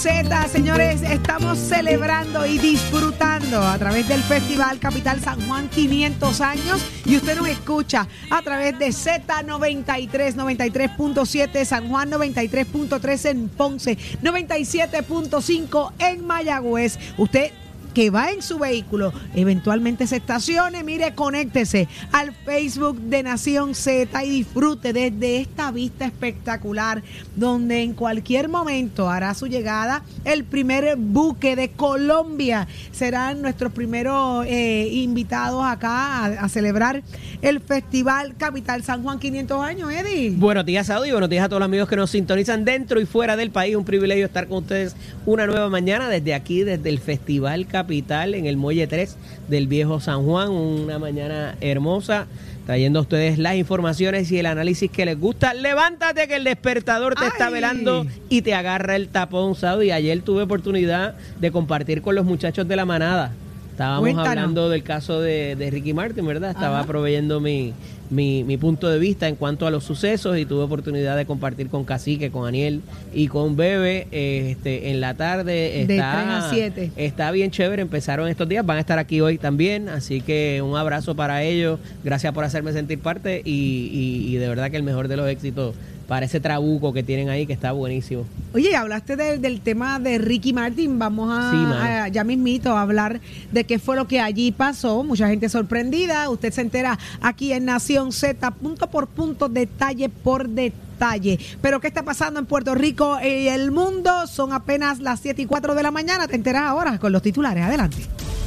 Z, señores. Estamos celebrando y disfrutando a través del Festival Capital San Juan 500 años. Y usted nos escucha a través de Z93, 93.7 San Juan, 93.3 en Ponce, 97.5 en Mayagüez. Usted que va en su vehículo, eventualmente se estacione, mire, conéctese al Facebook de Nación Z y disfrute desde esta vista espectacular, donde en cualquier momento hará su llegada el primer buque de Colombia. Serán nuestros primeros eh, invitados acá a, celebrar el Festival Capital San Juan 500 años, Eddie. Buenos días, Saudi, buenos días a todos los amigos que nos sintonizan dentro y fuera del país. Un privilegio estar con ustedes una nueva mañana desde aquí, desde el Festival Capital en el Muelle 3 del Viejo San Juan. Una mañana hermosa, trayendo a ustedes las informaciones y el análisis que les gusta. Levántate que el despertador te está velando y te agarra el tapón, Saudi. Ayer tuve oportunidad de compartir con los muchachos de la manada. Estábamos Cuéntanos. hablando del caso de, de Ricky Martin, ¿verdad? Estaba Ajá. proveyendo mi, mi, mi punto de vista en cuanto a los sucesos y tuve oportunidad de compartir con Cacique, con Aniel y con Bebe este, en la tarde. De Está, tres a siete. Está bien chévere, empezaron estos días, van a estar aquí hoy también, así que un abrazo para ellos, gracias por hacerme sentir parte y, y- y de verdad que el mejor de los éxitos para ese trabuco que tienen ahí que está buenísimo. Oye, hablaste de- del tema de Ricky Martin. Vamos a, Sí, mano. a- ya mismito a hablar de qué fue lo que allí pasó. Mucha gente sorprendida. Usted se entera aquí en Nación Z, punto por punto, detalle por detalle. Pero ¿qué está pasando en Puerto Rico y el mundo? Son apenas las 7 y 4 de la mañana. Te enteras ahora con los titulares. Adelante.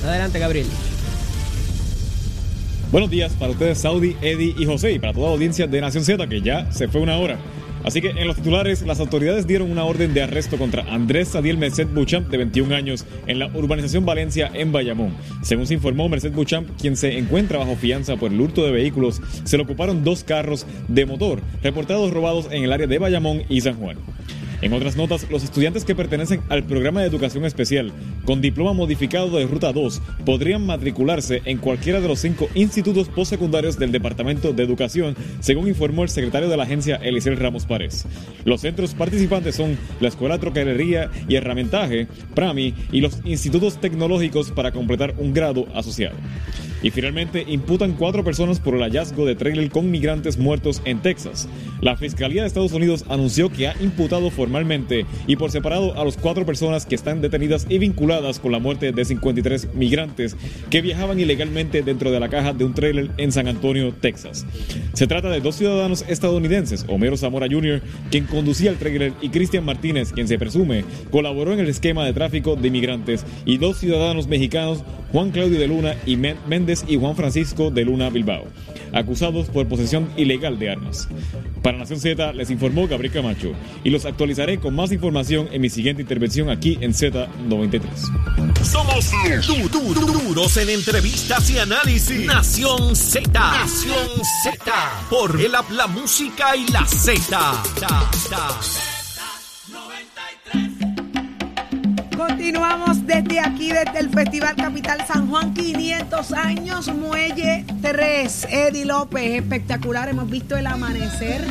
Adelante, Gabriel. Buenos días para ustedes, Saudi, Eddie y José, y para toda la audiencia de Nación Z, que ya se fue una hora. Así que en los titulares, las autoridades dieron una orden de arresto contra Andrés Sadiel Merced Buchamp, de 21 años, en la urbanización Valencia, en Bayamón. Según se informó, Merced Buchamp, quien se encuentra bajo fianza por el hurto de vehículos, se le ocuparon dos carros de motor, reportados robados en el área de Bayamón y San Juan. En otras notas, los estudiantes que pertenecen al programa de educación especial con diploma modificado de Ruta 2 podrían matricularse en cualquiera de los cinco institutos postsecundarios del Departamento de Educación, según informó el secretario de la agencia Elisel Ramos Párez. Los centros participantes son la Escuela Troquelería y Herramientaje, PRAMI, y los institutos tecnológicos para completar un grado asociado. Y finalmente imputan cuatro personas por el hallazgo de trailer con migrantes muertos en Texas. La Fiscalía de Estados Unidos anunció que ha imputado formalmente y por separado a las cuatro personas que están detenidas y vinculadas con la muerte de 53 migrantes que viajaban ilegalmente dentro de la caja de un trailer en San Antonio, Texas. Se trata de dos ciudadanos estadounidenses, Homero Zamora Jr., quien conducía el trailer, y Cristian Martínez, quien se presume colaboró en el esquema de tráfico de migrantes, y dos ciudadanos mexicanos, Juan Claudio de Luna y Méndez y Juan Francisco de Luna Bilbao, acusados por posesión ilegal de armas. Para Nación Z les informó Gabriel Camacho y los actualizaré con más información en mi siguiente intervención aquí en Z93. Somos du- du- du- duros en entrevistas y análisis. Nación Z. Nación Z. Por el app, la música y la Z. Ta, ta. Continuamos desde aquí, desde el Festival Capital San Juan, 500 años, Muelle 3. Eddie López, espectacular. Hemos visto el amanecer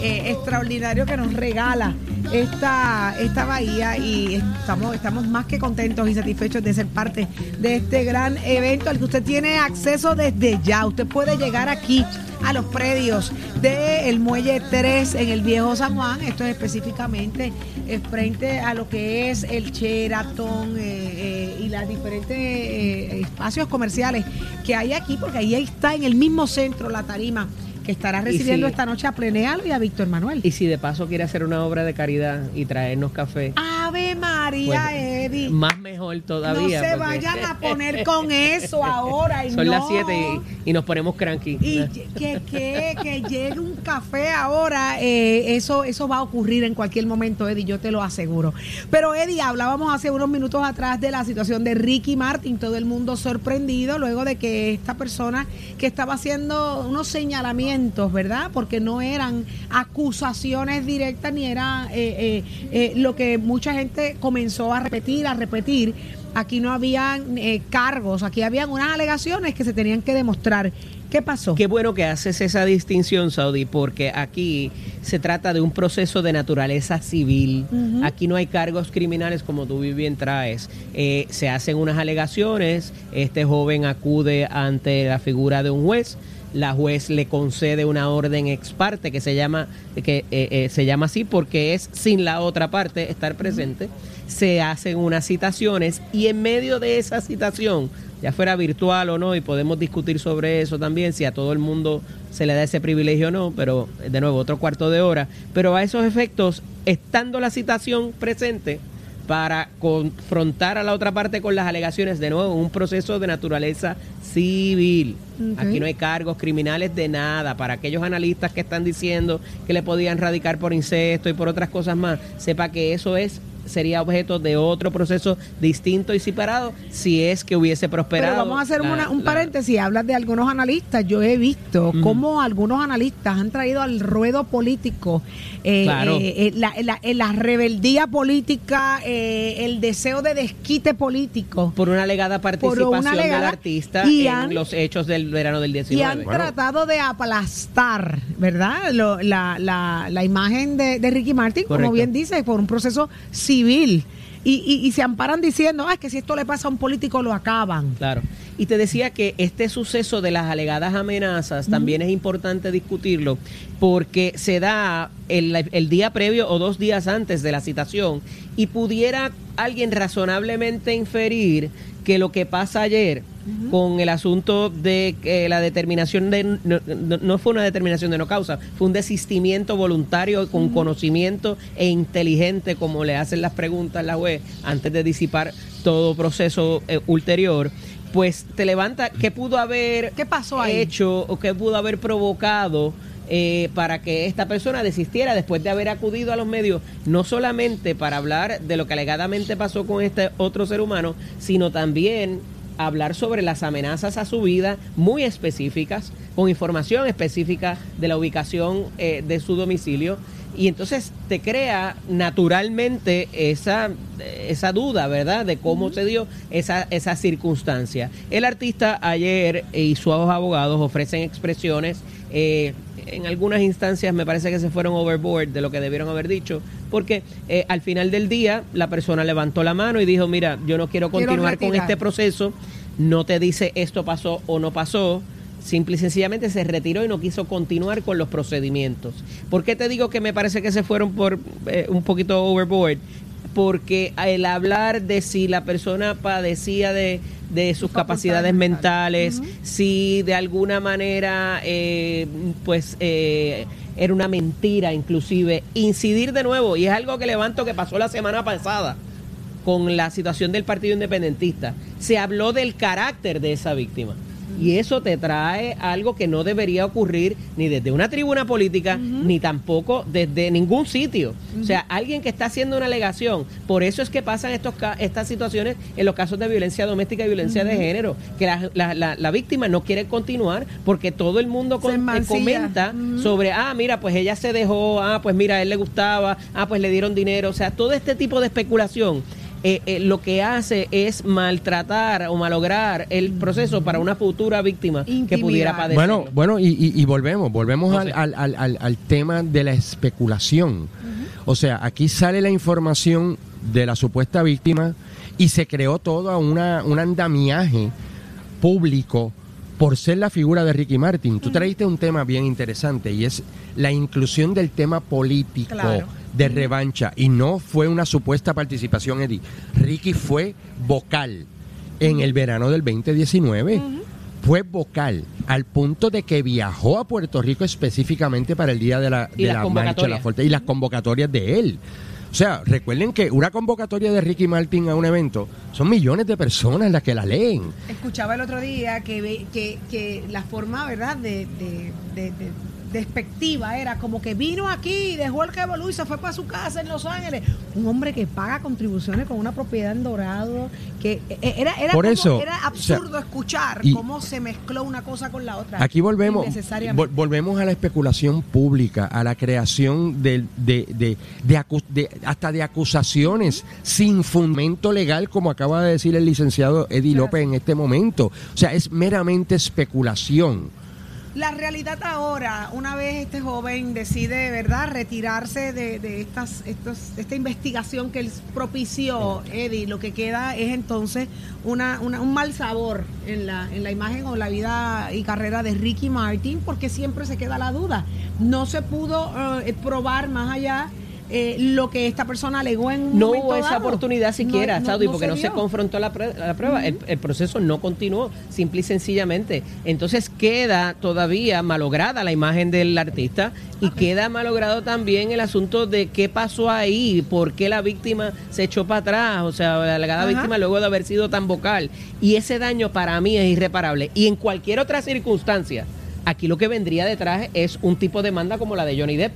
eh, extraordinario que nos regala esta, esta bahía y estamos, estamos más que contentos y satisfechos de ser parte de este gran evento al que usted tiene acceso desde ya. Usted puede llegar aquí a los predios del Muelle 3 en el Viejo San Juan. Esto es específicamente eh, frente a lo que es el Sheraton eh, eh, y las diferentes eh, espacios comerciales que hay aquí, porque ahí está en el mismo centro la tarima que estará recibiendo si- esta noche a Plenealo y a Víctor Manuel. Y si de paso quiere hacer una obra de caridad y traernos café, Ave María, Pues, Eddie. más mejor todavía. no se porque vayan a poner con eso ahora. Y Son las no. 7 y, y nos ponemos cranky. Y que, que, que llegue un café ahora, eh, eso, eso va a ocurrir en cualquier momento, Eddie, yo te lo aseguro. Pero Eddie, hablábamos hace unos minutos atrás de la situación de Ricky Martin, todo el mundo sorprendido luego de que esta persona que estaba haciendo unos señalamientos, ¿verdad? Porque no eran acusaciones directas ni era eh, eh, eh, lo que mucha gente comenzó a repetir, a repetir. Aquí no habían eh, cargos, aquí habían unas alegaciones que se tenían que demostrar. ¿Qué pasó? Qué bueno que haces esa distinción, Saudi, porque aquí se trata de un proceso de naturaleza civil. Aquí no hay cargos criminales como tú bien traes. Eh, se hacen unas alegaciones, este joven acude ante la figura de un juez. La juez le concede una orden ex parte que se llama que eh, eh, se llama así porque es sin la otra parte estar presente. Se hacen unas citaciones y en medio de esa citación ya fuera virtual o no, y podemos discutir sobre eso también, si a todo el mundo se le da ese privilegio o no, pero de nuevo, otro cuarto de hora. Pero a esos efectos, estando la citación presente, para confrontar a la otra parte con las alegaciones, de nuevo, un proceso de naturaleza civil. Aquí no hay cargos criminales de nada. Para aquellos analistas que están diciendo que le podían radicar por incesto y por otras cosas más, sepa que eso es sería objeto de otro proceso distinto y separado si es que hubiese prosperado. Pero vamos a hacer la- una- un la- paréntesis. Hablas de algunos analistas. Yo he visto cómo algunos analistas han traído al ruedo político eh, Claro. eh, eh, la, rebeldía política, eh, el deseo de desquite político. por una alegada participación del alegada- artista y en los hechos del verano del Y 19. han tratado de aplastar, ¿verdad? Lo- la, imagen de, de Ricky Martin, Correcto. como bien dice, por un proceso civil. Y, y- y se amparan diciendo, ah, es que si esto le pasa a un político lo acaban. Claro. Y te decía que este suceso de las alegadas amenazas también es importante discutirlo porque se da el, el día previo o dos días antes de la citación y pudiera alguien razonablemente inferir que lo que pasa ayer con el asunto de que la determinación de no, fue una determinación de no causa, fue un desistimiento voluntario con conocimiento e inteligente como le hacen las preguntas la juez antes de disipar todo proceso eh, ulterior, pues te levanta qué pudo haber ¿Qué pasó ahí? hecho o qué pudo haber provocado eh, para que esta persona desistiera después de haber acudido a los medios, no solamente para hablar de lo que alegadamente pasó con este otro ser humano, sino también hablar sobre las amenazas a su vida muy específicas, con información específica de la ubicación eh, de su domicilio. Y entonces te crea naturalmente esa, esa duda, ¿verdad? De cómo se dio esa, esa circunstancia. El artista ayer y sus abogados ofrecen expresiones eh, en algunas instancias me parece que se fueron overboard de lo que debieron haber dicho, porque eh, al final del día la persona levantó la mano y dijo, mira, yo no quiero Quiero continuar con este proceso, no te dice esto pasó o no pasó, simple y sencillamente se retiró y no quiso continuar con los procedimientos. ¿Por qué te digo que me parece que se fueron por eh, un poquito overboard? Porque el hablar de si la persona padecía de, de sus capacidades mentales, si de alguna manera, eh, pues, eh, era una mentira inclusive, incidir de nuevo, y es algo que levanto que pasó la semana pasada con la situación del Partido Independentista. Se habló del carácter de esa víctima. Y eso te trae algo que no debería ocurrir ni desde una tribuna política, ni tampoco desde ningún sitio. O sea, alguien que está haciendo una alegación. Por eso es que pasan estos, estas situaciones en los casos de violencia doméstica y violencia de género. Que la, la- la- la víctima no quiere continuar porque todo el mundo con- eh, comenta sobre, ah, mira, pues ella se dejó, ah, pues mira, a él le gustaba, ah, pues le dieron dinero. O sea, todo este tipo de especulación eh, eh, lo que hace es maltratar o malograr el proceso para una futura víctima que pudiera padecer. Bueno, bueno, y, y- y volvemos, volvemos No sé. al- al- al- al tema de la especulación. O sea, aquí sale la información de la supuesta víctima y se creó todo una, un andamiaje público por ser la figura de Ricky Martin. Tú traíste un tema bien interesante y es la inclusión del tema político Claro. De revancha y no fue una supuesta participación, Eddie. Ricky fue vocal en el verano del 2019. Fue vocal al punto de que viajó a Puerto Rico específicamente para el día de la, de la marcha la fuerte y las convocatorias de él. O sea, recuerden que una convocatoria de Ricky Martin a un evento son millones de personas las que la leen. Escuchaba el otro día que, ve- que, que la forma, ¿verdad?, de, de, de- de- despectiva era como que vino aquí, dejó el revolú y se fue para su casa en Los Ángeles. Un hombre que paga contribuciones con una propiedad en Dorado, que eh, era, era, Por como- eso, era o sea, absurdo escuchar y- cómo se mezcló una cosa con la otra. Aquí volvemos, vol- volvemos a la especulación pública, a la creación de, de- de de- hasta de acusaciones sin fundamento legal, como acaba de decir el licenciado Eddie López en este momento. O sea, es meramente especulación. La realidad ahora, una vez este joven decide, ¿verdad?, retirarse de, de estas, estos, esta investigación que él propició, Eddie, lo que queda es entonces una, una- un mal sabor en la, en la imagen o la vida y carrera de Ricky Martin, porque siempre se queda la duda. No se pudo eh, probar más allá eh, lo que esta persona alegó en un No momento hubo esa dado. oportunidad siquiera, No- no- no porque no se confrontó la, la prueba. el, el proceso no continuó, simple y sencillamente. Entonces queda todavía malograda la imagen del artista y queda malogrado también el asunto de qué pasó ahí, por qué la víctima se echó para atrás, o sea, la alegada Ajá. víctima luego de haber sido tan vocal. Y ese daño para mí es irreparable. Y en cualquier otra circunstancia, aquí lo que vendría detrás es un tipo de demanda como la de Johnny Depp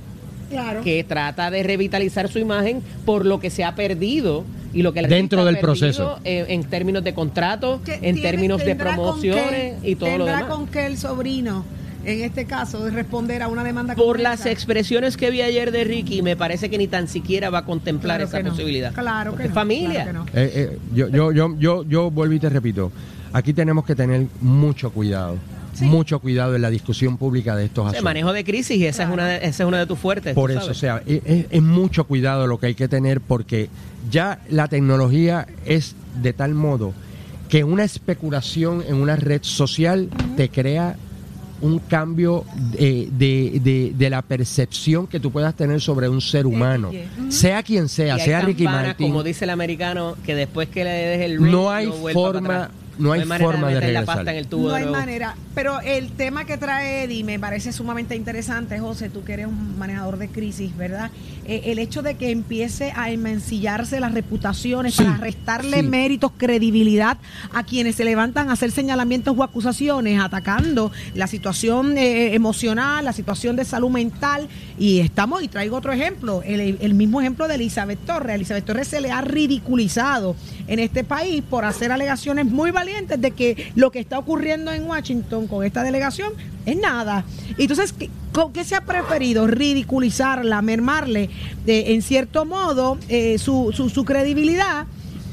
Claro. que trata de revitalizar su imagen por lo que se ha perdido y lo que Dentro del ha perdido, proceso. eh, en términos de contratos, en tiene- términos de promociones qué- y todo lo tendrá demás. con que el sobrino, en este caso, de responder a una demanda Por las expresiones que vi ayer de Ricky, me parece que ni tan siquiera va a contemplar Claro esa no. posibilidad. Claro que no, familia. claro que no. Eh, eh, yo, yo, yo, yo, yo vuelvo y te repito, aquí tenemos que tener mucho cuidado, Sí. mucho cuidado en la discusión pública de estos O sea, asuntos. manejo de crisis, y esa, es una de, esa es una de tus fuertes. Por eso, o sea, es, es- es mucho cuidado lo que hay que tener porque ya la tecnología es de tal modo que una especulación en una red social te crea un cambio de, de- de- de la percepción que tú puedas tener sobre un ser humano, sea quien Y sea, hay sea Ricky Martin. como dice el americano, que después que le des el ring, No hay forma- no hay forma de meter la regresar. pasta en el tubo No de hay manera. Pero el tema que trae Eddie me parece sumamente interesante, José, tú que eres un manejador de crisis, ¿verdad? Eh, el hecho de que empiece a enmancillarse las reputaciones Sí, para restarle sí. méritos, credibilidad a quienes se levantan a hacer señalamientos o acusaciones, atacando la situación eh, emocional, la situación de salud mental. Y estamos, y traigo otro ejemplo, el, el mismo ejemplo de Elizabeth Torres. A Elizabeth Torres se le ha ridiculizado en este país por hacer alegaciones muy valientes de que lo que está ocurriendo en Washington con esta delegación es nada. Entonces, ¿qué, qué se ha preferido? Ridiculizarla, mermarle eh, en cierto modo eh, su, su, su credibilidad.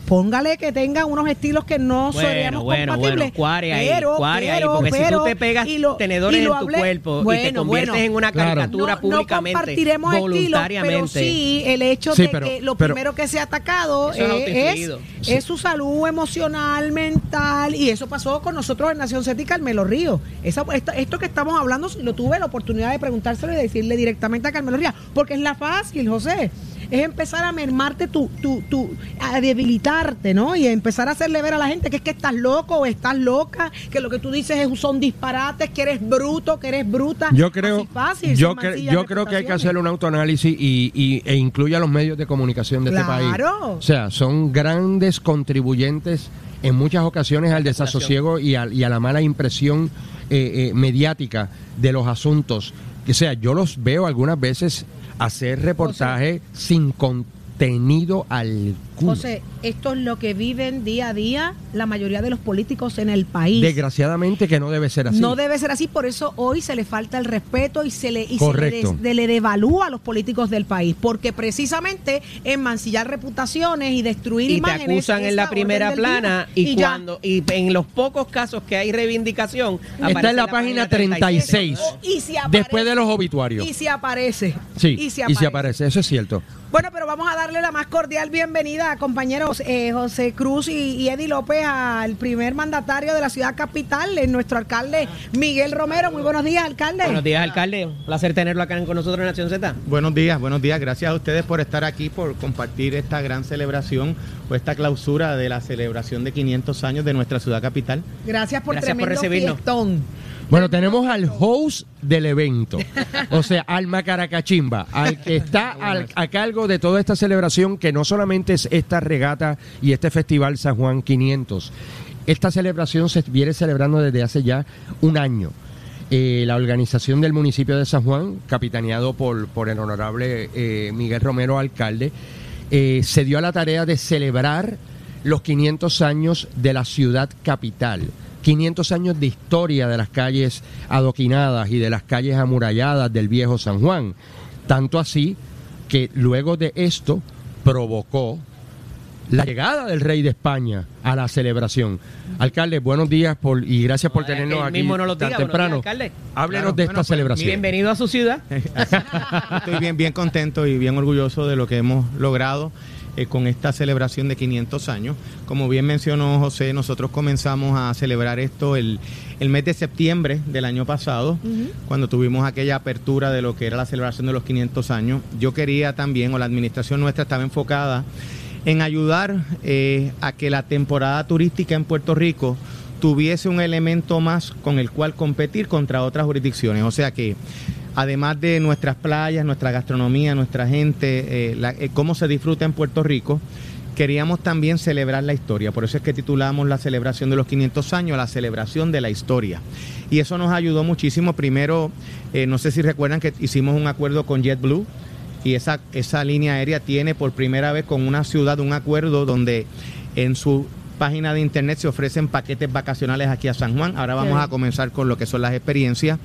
Póngale que tenga unos estilos que no Bueno, seríamos bueno, compatibles. bueno, cuare ahí, pero, cuare ahí, pero, porque si pero, tú te pegas y lo- tenedores y lo en tu cuerpo y te conviertes bueno. en una Claro. caricatura no, públicamente, no compartiremos estilos, pero voluntariamente. sí el hecho Sí, de pero- que lo pero- primero que se ha atacado es es, es su salud emocional, mental, y eso pasó con nosotros en Nación Z y Carmelo Río. Esa- esto, esto que estamos hablando, lo tuve la oportunidad de preguntárselo y decirle directamente a Carmelo Río, porque es la fácil, José. Es empezar a mermarte tu, tu, tu, a debilitarte, ¿no? Y empezar a hacerle ver a la gente que es que estás loco o estás loca, que lo que tú dices es- son disparates, que eres bruto, que eres bruta. Yo creo, fácil, yo, cre- yo creo que hay que hacer un autoanálisis y, y- e incluye a los medios de comunicación de este país. Claro. O sea, son grandes contribuyentes en muchas ocasiones al desasosiego y a, y a la mala impresión eh, eh, mediática de los asuntos. O sea, yo los veo algunas veces hacer reportajes sin contenido alguno. José, esto es lo que viven día a día la mayoría de los políticos en el país. Desgraciadamente que no debe ser así. No debe ser así, por eso hoy se le falta el respeto y se le, y se le, Correcto. des- de- le devalúa a los políticos del país, porque precisamente en mancillar reputaciones y destruir y te imágenes acusan es en la primera plana y, cuando y en los pocos casos que hay reivindicación Está aparece en la página 36. Y si aparece- Después de los obituarios. Y si aparece. Sí, Y si y si aparece, eso es cierto. Bueno, pero vamos a darle la más cordial bienvenida ahora, compañeros, eh, José Cruz y, y Eddie López al primer mandatario de la ciudad capital, nuestro alcalde Miguel Romero. Muy buenos días, alcalde. Buenos días, alcalde. Un placer tenerlo acá con nosotros en Nación Z. Buenos días, buenos días. Gracias a ustedes por estar aquí, por compartir esta gran celebración o esta clausura de la celebración de 500 años de nuestra ciudad capital. Gracias por Gracias por recibirnos. fiestón. Bueno, tenemos al host del evento, o sea, al Macaracachimba, al que está al- a cargo de toda esta celebración, que no solamente es esta regata y este festival San Juan 500. Esta celebración se viene celebrando desde hace ya un año. Eh, la organización del municipio de San Juan, capitaneado por, por el honorable eh, Miguel Romero, alcalde, eh, se dio a la tarea de celebrar los 500 años de la ciudad capital. 500 años de historia de las calles adoquinadas y de las calles amuralladas del viejo San Juan. Tanto así que luego de esto provocó la llegada del rey de España a la celebración. Alcalde, buenos días por, y gracias por No, tenernos aquí mismo nos lo tan diga. Temprano. días, alcalde. Háblenos Claro, de bueno, esta pues, celebración. Bienvenido a su ciudad. Estoy bien, bien contento y bien orgulloso de lo que hemos logrado eh, con esta celebración de 500 años. Como bien mencionó José, nosotros comenzamos a celebrar esto el, el mes de septiembre del año pasado, cuando tuvimos aquella apertura de lo que era la celebración de los 500 años. Yo quería también, o la administración nuestra estaba enfocada en ayudar eh, a que la temporada turística en Puerto Rico tuviese un elemento más con el cual competir contra otras jurisdicciones. O sea que además de nuestras playas, nuestra gastronomía, nuestra gente, eh, eh, cómo se disfruta en Puerto Rico, queríamos también celebrar la historia. Por eso es que titulamos la celebración de los 500 años, la celebración de la historia. Y eso nos ayudó muchísimo. Primero, eh, no sé si recuerdan que hicimos un acuerdo con JetBlue y esa, esa línea aérea tiene por primera vez con una ciudad un acuerdo donde en su página de internet se ofrecen paquetes vacacionales aquí a San Juan. Ahora vamos a comenzar con lo que son las experiencias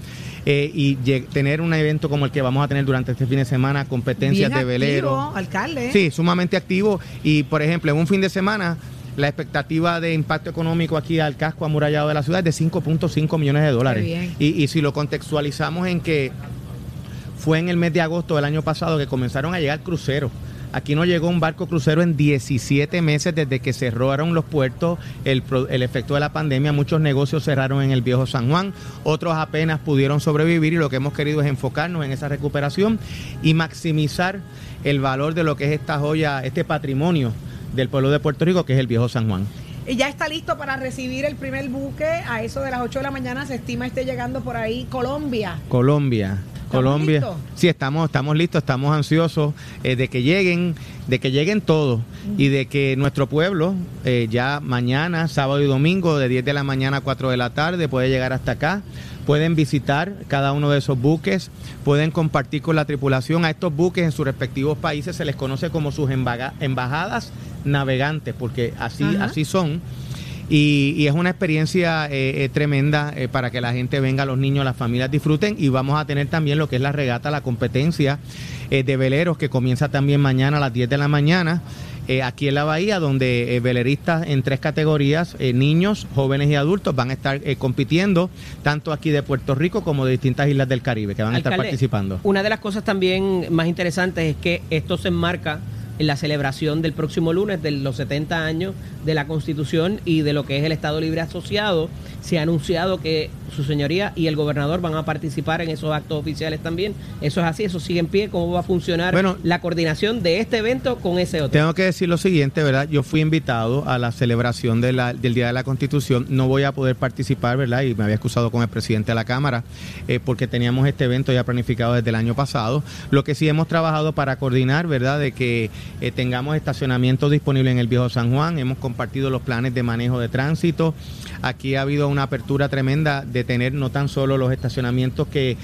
eh, y tener un evento como el que vamos a tener durante este fin de semana, competencias Bien de velero. activo, alcalde. Sí, sumamente activo y por ejemplo en un fin de semana la expectativa de impacto económico aquí al casco amurallado de la ciudad es de 5.5 millones de dólares. Y, y si lo contextualizamos en que fue en el mes de agosto del año pasado que comenzaron a llegar cruceros. Aquí no llegó un barco crucero en 17 meses desde que cerraron los puertos, el, el efecto de la pandemia, muchos negocios cerraron en el viejo San Juan, otros apenas pudieron sobrevivir y lo que hemos querido es enfocarnos en esa recuperación y maximizar el valor de lo que es esta joya, este patrimonio del pueblo de Puerto Rico, que es el viejo San Juan. Y ya está listo para recibir el primer buque. A eso de las 8 de la mañana se estima esté llegando por ahí Colombia. Colombia. Colombia. listos? Sí, estamos, estamos listos, estamos ansiosos eh, de que lleguen, de que lleguen todos y de que nuestro pueblo eh, ya mañana, sábado y domingo, de 10 de la mañana a 4 de la tarde, puede llegar hasta acá. Pueden visitar cada uno de esos buques, pueden compartir con la tripulación. A estos buques en sus respectivos países se les conoce como sus embajadas navegantes, porque así, así son. Y, y es una experiencia eh, eh, tremenda eh, para que la gente venga, los niños, las familias disfruten. Y vamos a tener también lo que es la regata, la competencia eh, de veleros que comienza también mañana a las 10 de la mañana. eh, aquí en la bahía, donde eh, veleristas en tres categorías, eh, niños, jóvenes y adultos, van a estar compitiendo, tanto aquí de Puerto Rico como de distintas islas del Caribe, que van a estar participando. Una de las cosas también más interesantes es que esto se enmarca en la celebración del próximo lunes de los 70 años de la Constitución y de lo que es el Estado Libre Asociado. Se ha anunciado que su señoría y el gobernador van a participar en esos actos oficiales también. Eso es así, eso sigue en pie. ¿Cómo va a funcionar Bueno, la coordinación de este evento con ese otro? Tengo que decir lo siguiente, ¿verdad? Yo fui invitado a la celebración de la- del Día de la Constitución. No voy a poder participar, ¿verdad? Y me había excusado con el presidente de la Cámara eh, porque teníamos este evento ya planificado desde el año pasado. Lo que sí hemos trabajado para coordinar, ¿verdad? De que eh, tengamos estacionamiento disponible en el Viejo San Juan. Hemos compartido los planes de manejo de tránsito. Aquí ha habido una apertura tremenda de tener no tan solo los estacionamientos que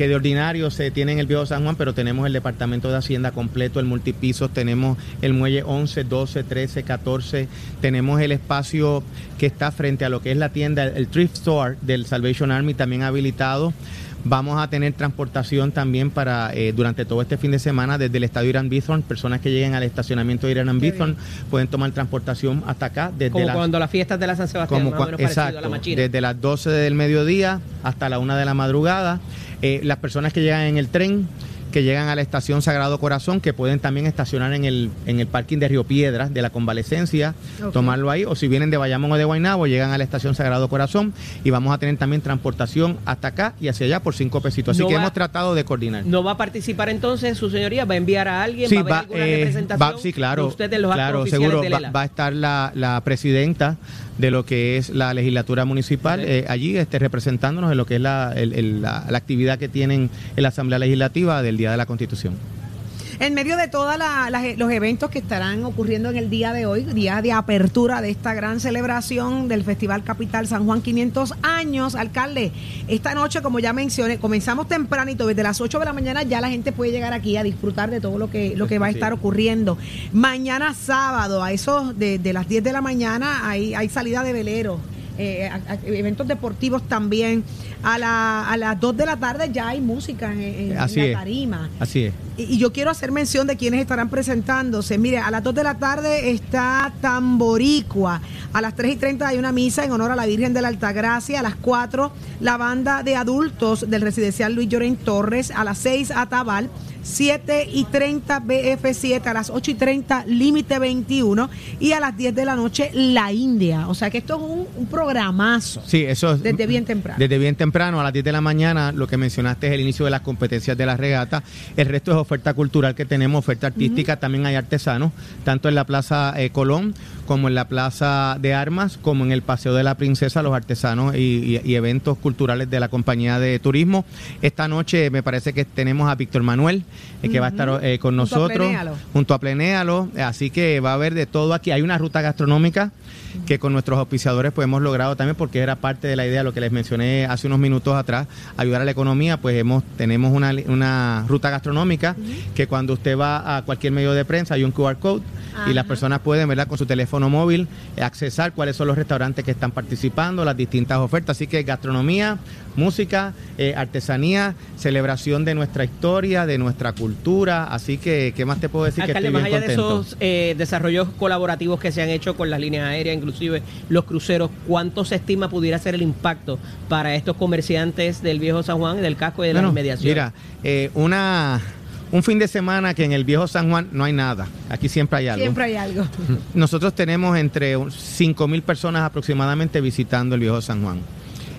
que de ordinario se tiene en el Viejo San Juan, pero tenemos el Departamento de Hacienda completo, el multipisos, tenemos el muelle 11, 12, 13, 14, tenemos el espacio que está frente a lo que es la tienda, el thrift store del Salvation Army también habilitado. Vamos a tener transportación también para eh, durante todo este fin de semana desde el estadio Irán Bithorn. Personas que lleguen al estacionamiento de Irán Bithorn pueden tomar transportación hasta acá desde Como las cuando las fiestas de la San Sebastián, como más o cua- menos parecido a la machina. desde las 12 del mediodía hasta la 1 de la madrugada. Eh, las personas que llegan en el tren que llegan a la estación Sagrado Corazón, que pueden también estacionar en el, en el parking de Río Piedras de la Convalecencia, tomarlo ahí, o si vienen de Bayamón o de Guaynabo, llegan a la estación Sagrado Corazón y vamos a tener también transportación hasta acá y hacia allá por cinco pesitos. Así No que va- hemos tratado de coordinar. ¿No va a participar entonces su señoría? ¿Va a enviar a alguien? Sí, ¿Va a haber va, alguna eh, representación va- sí, claro, usted en los claro, seguro de va, a estar la, la presidenta de lo que es la legislatura municipal eh, allí este, representándonos en lo que es la, el- el- la- la actividad que tienen en la Asamblea Legislativa del Día de la Constitución. En medio de todos los eventos que estarán ocurriendo en el día de hoy, día de apertura de esta gran celebración del Festival Capital San Juan 500 años, alcalde, esta noche, como ya mencioné, comenzamos tempranito, desde las 8 de la mañana ya la gente puede llegar aquí a disfrutar de todo lo que, lo que va a estar ocurriendo. Mañana sábado, a eso de, de las 10 de la mañana, hay, hay salida de velero. Eh, a- a- eventos deportivos también. A, la- a las 2 de la tarde ya hay música en, en- Así la es. tarima. Así es. Y y yo quiero hacer mención de quienes estarán presentándose. Mire, a las 2 de la tarde está Tamboricua. A las 3 y 30 hay una misa en honor a la Virgen de la Altagracia. A las 4, la banda de adultos del residencial Luis Llorén Torres. A las 6, Atabal. 7 y 30 BF7, a las 8 y 30 Límite 21 y a las 10 de la noche La India. O sea que esto es un, un programazo. Sí, eso es. Desde bien temprano. Desde bien temprano, a las 10 de la mañana, lo que mencionaste es el inicio de las competencias de la regata. El resto es oferta cultural que tenemos, oferta artística, también hay artesanos, tanto en la Plaza eh, Colón como en la Plaza de Armas, como en el Paseo de la Princesa, los artesanos y, y- y eventos culturales de la compañía de turismo. Esta noche me parece que tenemos a Víctor Manuel, eh, que va a estar eh, con Junto a nosotros Plenéalo. junto a Plenéalo, así que va a haber de todo aquí. Hay una ruta gastronómica que con nuestros auspiciadores pues hemos logrado también porque era parte de la idea, lo que les mencioné hace unos minutos atrás, ayudar a la economía, pues hemos tenemos una, una ruta gastronómica que cuando usted va a cualquier medio de prensa hay un QR code y las personas pueden, ¿verdad? Con su teléfono móvil accesar cuáles son los restaurantes que están participando, las distintas ofertas. Así que gastronomía, música, eh, artesanía, celebración de nuestra historia, de nuestra cultura. Así que, ¿qué más te puedo decir? Alcalde, que más estoy allá bien de contento. esos eh, desarrollos colaborativos que se han hecho con las líneas aéreas, inclusive los cruceros, ¿cuánto se estima pudiera ser el impacto para estos comerciantes del viejo San Juan y del casco y de las Bueno, inmediaciones? Mira, eh, una, un fin de semana que en el viejo San Juan no hay nada. Aquí siempre hay algo. Siempre hay algo. Nosotros tenemos entre 5 mil personas aproximadamente visitando el viejo San Juan.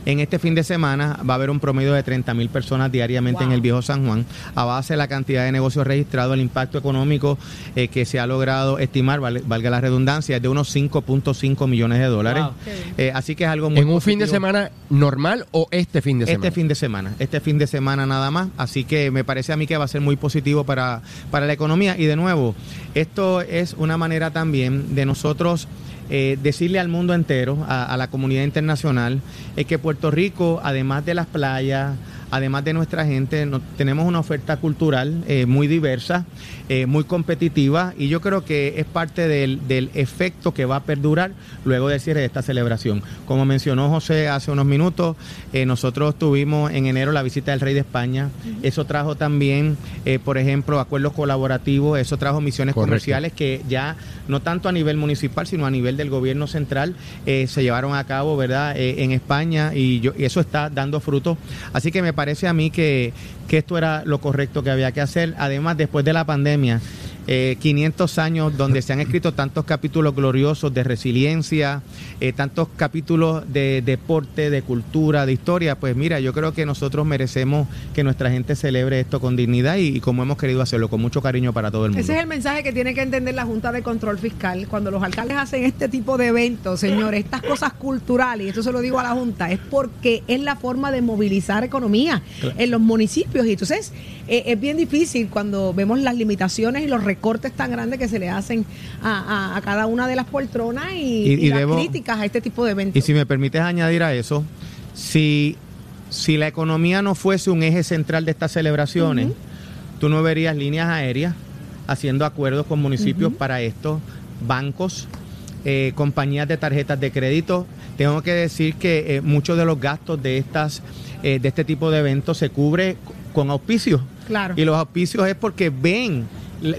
En este fin de semana va a haber un promedio de 30 mil personas diariamente en el viejo San Juan. A base de la cantidad de negocios registrados, el impacto económico eh, que se ha logrado estimar, vale- valga la redundancia, es de unos 5.5 millones de dólares. Wow. Eh, así que es algo muy ¿En un fin de semana normal o este fin de semana? Este fin de semana, este fin de semana nada más, así que me parece a mí que va a ser muy positivo para, para la economía y de nuevo, esto es una manera también de nosotros eh, decirle al mundo entero, a, la comunidad internacional, eh, que Puerto Rico, además de las playas, además de nuestra gente, tenemos una oferta cultural eh, muy diversa, eh, muy competitiva y yo creo que es parte del, del efecto que va a perdurar luego del cierre de esta celebración. Como mencionó José hace unos minutos, eh, nosotros tuvimos en enero la visita del Rey de España, eso trajo también, eh, por ejemplo, acuerdos colaborativos, eso trajo misiones Correcto. comerciales que ya no tanto a nivel municipal, sino a nivel del gobierno central se llevaron a cabo, ¿verdad?, en España y, yo, y eso está dando fruto. Así que me parece a mí que, que esto era lo correcto que había que hacer. Además, después de la pandemia, eh, 500 años donde se han escrito tantos capítulos gloriosos de resiliencia, eh, tantos capítulos de deporte, de cultura, de historia, pues mira, yo creo que nosotros merecemos que nuestra gente celebre esto con dignidad y, y como hemos querido hacerlo, con mucho cariño para todo el mundo. Ese es el mensaje que tiene que entender la Junta de Control Fiscal cuando los alcaldes hacen este tipo de eventos, señores, estas cosas culturales, y esto se lo digo a la Junta, es porque es la forma de movilizar economía en los municipios. Y entonces eh, es bien difícil cuando vemos las limitaciones y los recortes tan grandes que se le hacen a, a- a cada una de las poltronas y, Y- y y las debo- críticas a este tipo de eventos. Y si me permites añadir a eso, si, si la economía no fuese un eje central de estas celebraciones, tú no verías líneas aéreas haciendo acuerdos con municipios para esto, bancos, eh, compañías de tarjetas de crédito. Tengo que decir que eh, muchos de los gastos de estas eh, de este tipo de eventos se cubre con auspicios. Claro. Y los auspicios es porque ven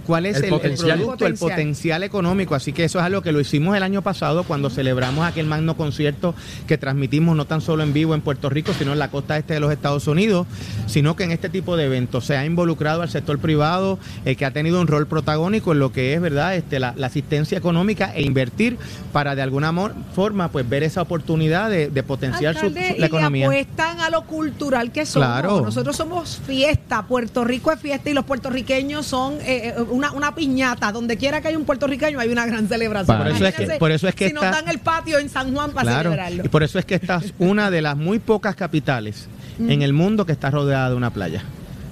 cuál es El el, el potencial. producto, el Potencial. económico. Así que eso es algo que lo hicimos el año pasado cuando celebramos aquel magno concierto que transmitimos no tan solo en vivo en Puerto Rico, sino en la costa este de los Estados Unidos, sino que en este tipo de eventos se ha involucrado al sector privado, eh, que ha tenido un rol protagónico en lo que es verdad este, la, la asistencia económica e invertir para de alguna forma pues ver esa oportunidad de, de potenciar su- Alcalde, su- y la le economía. apuestan a lo cultural que somos. Claro. Nosotros somos fiesta. Puerto Rico es fiesta y los puertorriqueños son eh, eh, una, una piñata. Donde quiera que haya un puertorriqueño hay una gran celebración. Por eso es que- Imagínense por eso es que si nos está- dan el patio en San Juan para Claro, celebrarlo. y por eso es que esta es una de las muy pocas capitales en el mundo que está rodeada de una playa.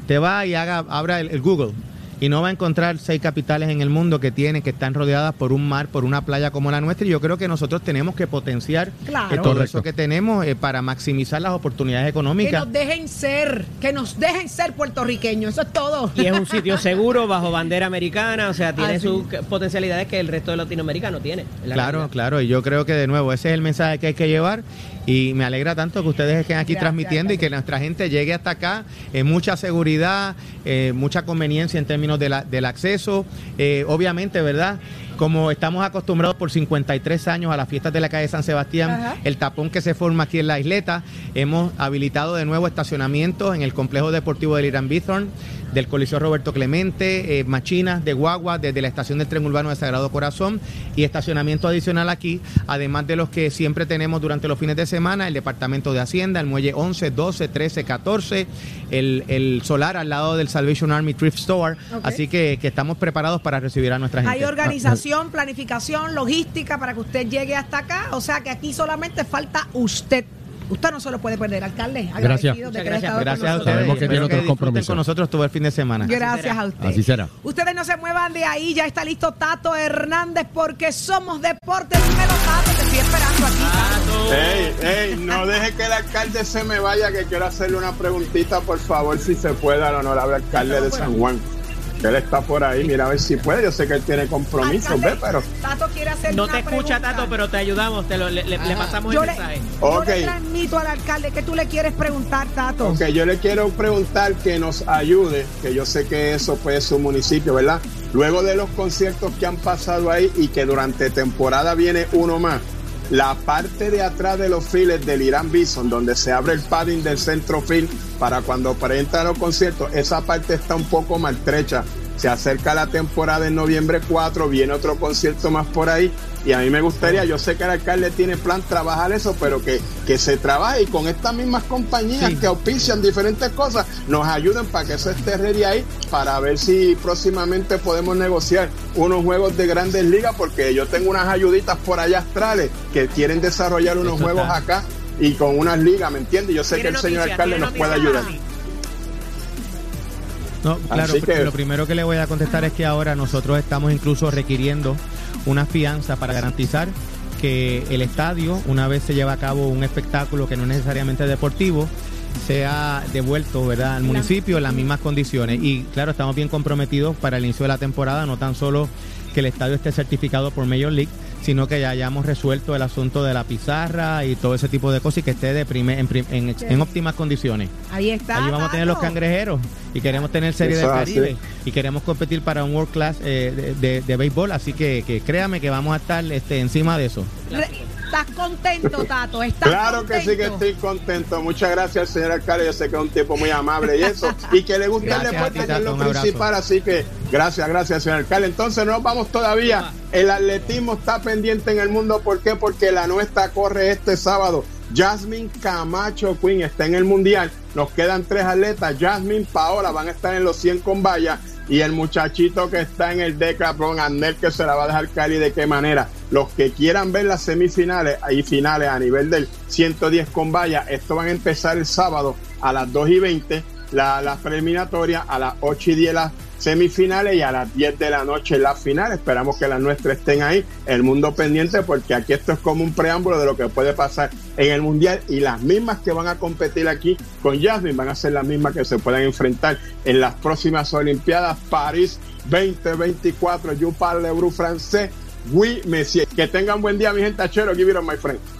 Te va y haga, abra el, el Google y no va a encontrar seis capitales en el mundo que tienen, que están rodeadas por un mar, por una playa como la nuestra. Y yo creo que nosotros tenemos que potenciar Claro. eh, todo Correcto. eso que tenemos eh, para maximizar las oportunidades Que económicas. nos dejen ser, que nos dejen ser puertorriqueños. Eso es todo. Y es un sitio seguro, bajo bandera americana, o sea, tiene Así. sus potencialidades que el resto de Latinoamérica no tiene. la Claro, realidad. claro, y yo creo que de nuevo ese es el mensaje que hay que llevar y me alegra tanto que ustedes estén aquí Gracias, transmitiendo y que nuestra gente llegue hasta acá, eh, mucha seguridad, eh, mucha conveniencia en términos de la- del acceso, eh, obviamente, ¿verdad? Como estamos acostumbrados por 53 años a las fiestas de la calle San Sebastián, Ajá. el tapón que se forma aquí en la isleta, hemos habilitado de nuevo estacionamientos en el complejo deportivo del Irán Bithorn, del Coliseo Roberto Clemente, eh, machinas de guagua desde la estación del tren urbano de Sagrado Corazón y estacionamiento adicional aquí, además de los que siempre tenemos durante los fines de semana, el Departamento de Hacienda, el Muelle 11, 12, 13, 14, el, el solar al lado del Salvation Army Thrift Store, así que, que estamos preparados para recibir a nuestra gente. Hay organización, planificación, logística para que usted llegue hasta acá. O sea que aquí solamente falta usted. Usted no se lo puede perder, alcalde. Agradecido de que gracias. Gracias a ustedes. Sabemos que tiene otros compromisos. con nosotros todo el fin de semana. Gracias a usted. Así será. Ustedes no se muevan de ahí, ya está listo Tato Hernández porque somos deportes. Dímelo, Tato, te estoy esperando aquí. Ey, ey, no deje que el alcalde se me vaya, que quiero hacerle una preguntita, por favor, si se puede, al honorable alcalde de San Juan. Él está por ahí, mira a ver si puede. Yo sé que él tiene compromisos, Alcalde, ¿ves? Pero, Tato quiere hacer No una te escucha, pregunta. Tato, pero te ayudamos, te lo, le, le- le pasamos Yo el le, mensaje. yo Ok. le transmito al alcalde que tú le quieres preguntar, Tato. ok, yo le quiero preguntar que nos ayude, que yo sé que eso fue su municipio, ¿verdad? Luego de los conciertos que han pasado ahí y que durante temporada viene uno más, la parte de atrás de los files del Irán Bison, donde se abre el padding del centro field para cuando presentan los conciertos, esa parte está un poco maltrecha. Se acerca la temporada en noviembre 4, viene otro concierto más por ahí y a mí me gustaría, yo sé que el alcalde tiene plan trabajar eso, pero que, que se trabaje y con estas mismas compañías Sí. que auspician diferentes cosas, nos ayuden para que eso esté ready ahí, para ver si próximamente podemos negociar unos juegos de grandes ligas, porque yo tengo unas ayuditas por allá astrales que quieren desarrollar unos Eso juegos está. acá y con unas ligas, ¿me entiendes? Yo sé que el señor alcalde nos puede ayudar. No, claro, que- lo primero que le voy a contestar es que ahora nosotros estamos incluso requiriendo una fianza para garantizar que el estadio, una vez se lleva a cabo un espectáculo que no es necesariamente deportivo, sea devuelto ¿verdad? al municipio en las mismas condiciones. Y claro, estamos bien comprometidos para el inicio de la temporada, no tan solo que el estadio esté certificado por Major League, sino que ya hayamos resuelto el asunto de la pizarra y todo ese tipo de cosas y que esté de prime- en, en- en óptimas condiciones. Ahí está. Allí vamos a tener los cangrejeros y queremos tener serie Eso del así. Caribe y queremos competir para un World Class eh, de, de- de béisbol, así que, que créame que vamos a estar este, encima de eso. Re- ¿Estás contento, Tato? ¿Estás Claro que sí que estoy contento. Muchas gracias, señor alcalde. Yo sé que es un tipo muy amable y eso. Y que le gusta el deporte, ti, que es lo principal. Así que gracias, gracias, señor alcalde. Entonces no nos vamos todavía. El atletismo está pendiente en el mundo. ¿Por qué? Porque la nuestra corre este sábado. Jasmine Camacho Queen está en el mundial. Nos quedan tres atletas. Jasmine, Paola van a estar en los 100 con valla. Y el muchachito que está en el Decathlon, Anel, que se la va a dejar caer y de qué manera. Los que quieran ver las semifinales y finales a nivel del 110 con valla, esto van a empezar el sábado a las 2 y 20, la, la preliminatoria a las 8 y 10 las semifinales y a las 10 de la noche las finales. Esperamos que las nuestras estén ahí, el mundo pendiente, porque aquí esto es como un preámbulo de lo que puede pasar en el mundial y las mismas que van a competir aquí con Jasmine van a ser las mismas que se puedan enfrentar en las próximas Olimpiadas París 2024. You parle bru francés. Oui, monsieur. Que tengan buen día, mi gente. Achero, give it my friend.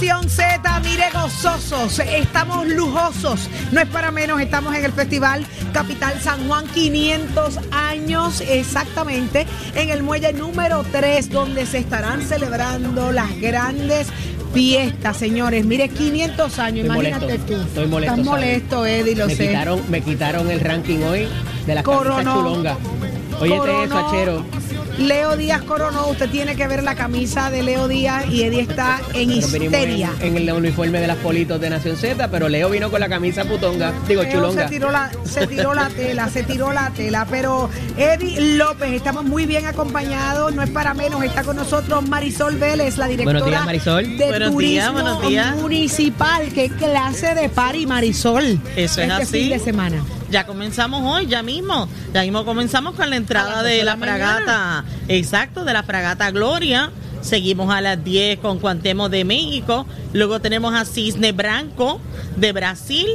Nación Z, mire gozosos, estamos lujosos, no es para menos, estamos en el Festival Capital San Juan 500 años exactamente en el muelle número 3 donde se estarán celebrando las grandes fiestas, señores. Mire, 500 años, Estoy imagínate molesto, tú. estoy molesto, Estás molesto, Eddie, lo me sé. Quitaron, me quitaron el ranking hoy de las camisas Coronó. chulongas. Oye, este Coronó. Achero. Leo Díaz coronó, usted tiene que ver la camisa de Leo Díaz y Eddie está en histeria. en, en el uniforme de las politos de Nación Z, pero Leo vino con la camisa putonga, digo Leo chulonga. Se tiró, la, se tiró la tela, se tiró la tela. Pero Eddie López, estamos muy bien acompañados, no es para menos. Está con nosotros Marisol Vélez, la directora Buenos días, Marisol. de Buenos Turismo días, buenos días. Municipal. ¿Qué clase de party, Marisol? Eso es este así. fin de semana. Ya comenzamos hoy, ya mismo. Ya mismo comenzamos con la entrada de la fragata. Exacto, de la fragata Gloria. Seguimos a las 10 con Cuantemo de México. Luego tenemos a Cisne Branco de Brasil.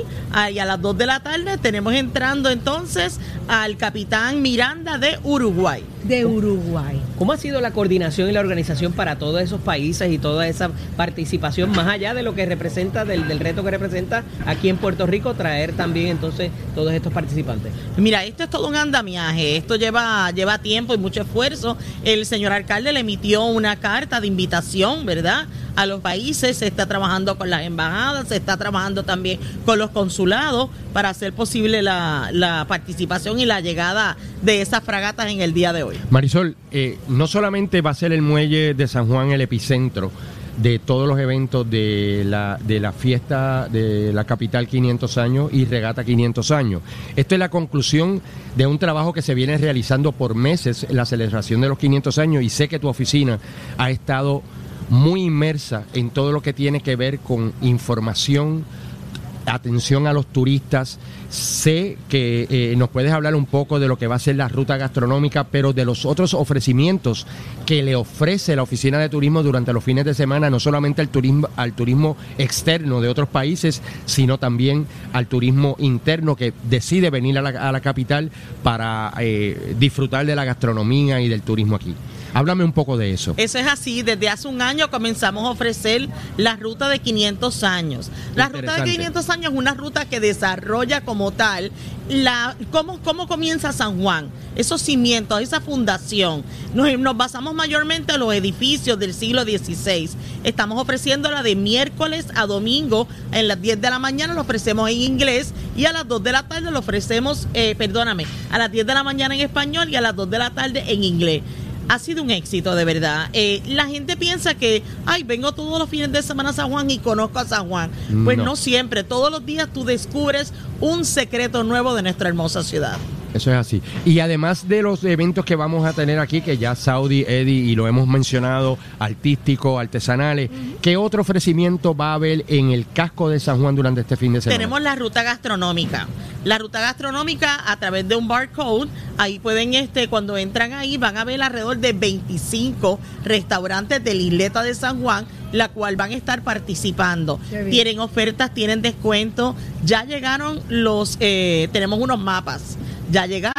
Y a las 2 de la tarde tenemos entrando entonces al capitán Miranda de Uruguay. De Uruguay. ¿Cómo ha sido la coordinación y la organización para todos esos países y toda esa participación, más allá de lo que representa, del, del reto que representa aquí en Puerto Rico, traer también entonces todos estos participantes? Mira, esto es todo un andamiaje, esto lleva, lleva tiempo y mucho esfuerzo. El señor alcalde le emitió una carta de invitación, ¿verdad? A los países, se está trabajando con las embajadas, se está trabajando también con los consulados para hacer posible la, la participación y la llegada de esas fragatas en el día de hoy. Marisol, eh, no solamente va a ser el muelle de San Juan el epicentro de todos los eventos de la, de la fiesta de la capital 500 años y regata 500 años. Esto es la conclusión de un trabajo que se viene realizando por meses, la celebración de los 500 años, y sé que tu oficina ha estado muy inmersa en todo lo que tiene que ver con información, atención a los turistas. Sé que eh, nos puedes hablar un poco de lo que va a ser la ruta gastronómica, pero de los otros ofrecimientos que le ofrece la Oficina de Turismo durante los fines de semana, no solamente al turismo, al turismo externo de otros países, sino también al turismo interno que decide venir a la, a la capital para eh, disfrutar de la gastronomía y del turismo aquí. Háblame un poco de eso. Eso es así, desde hace un año comenzamos a ofrecer la ruta de 500 años. La ruta de Interesante. 500 años es una ruta que desarrolla como tal la cómo, cómo comienza San Juan, esos cimientos, esa fundación. Nos, nos basamos mayormente en los edificios del siglo XVI. Estamos ofreciendo la de miércoles a domingo en las 10 de la mañana, lo ofrecemos en inglés y a las 2 de la tarde lo ofrecemos, eh, perdóname, a las 10 de la mañana en español y a las 2 de la tarde en inglés ha sido un éxito de verdad. Eh, la gente piensa que, ay, vengo todos los fines de semana a San Juan y conozco a San Juan. Pues No. no, siempre, todos los días tú descubres un secreto nuevo de nuestra hermosa ciudad. Eso es así. Y además de los eventos que vamos a tener aquí, que ya Saudi, Eddie, y lo hemos mencionado, artísticos, artesanales, ¿qué otro ofrecimiento va a haber en el casco de San Juan durante este fin de semana? Tenemos la ruta gastronómica. La ruta gastronómica a través de un barcode, ahí pueden, este, cuando entran ahí, van a ver alrededor de 25 restaurantes de la isleta de San Juan, la cual van a estar participando. Tienen ofertas, tienen descuento. Ya llegaron los, eh, tenemos unos mapas. Ya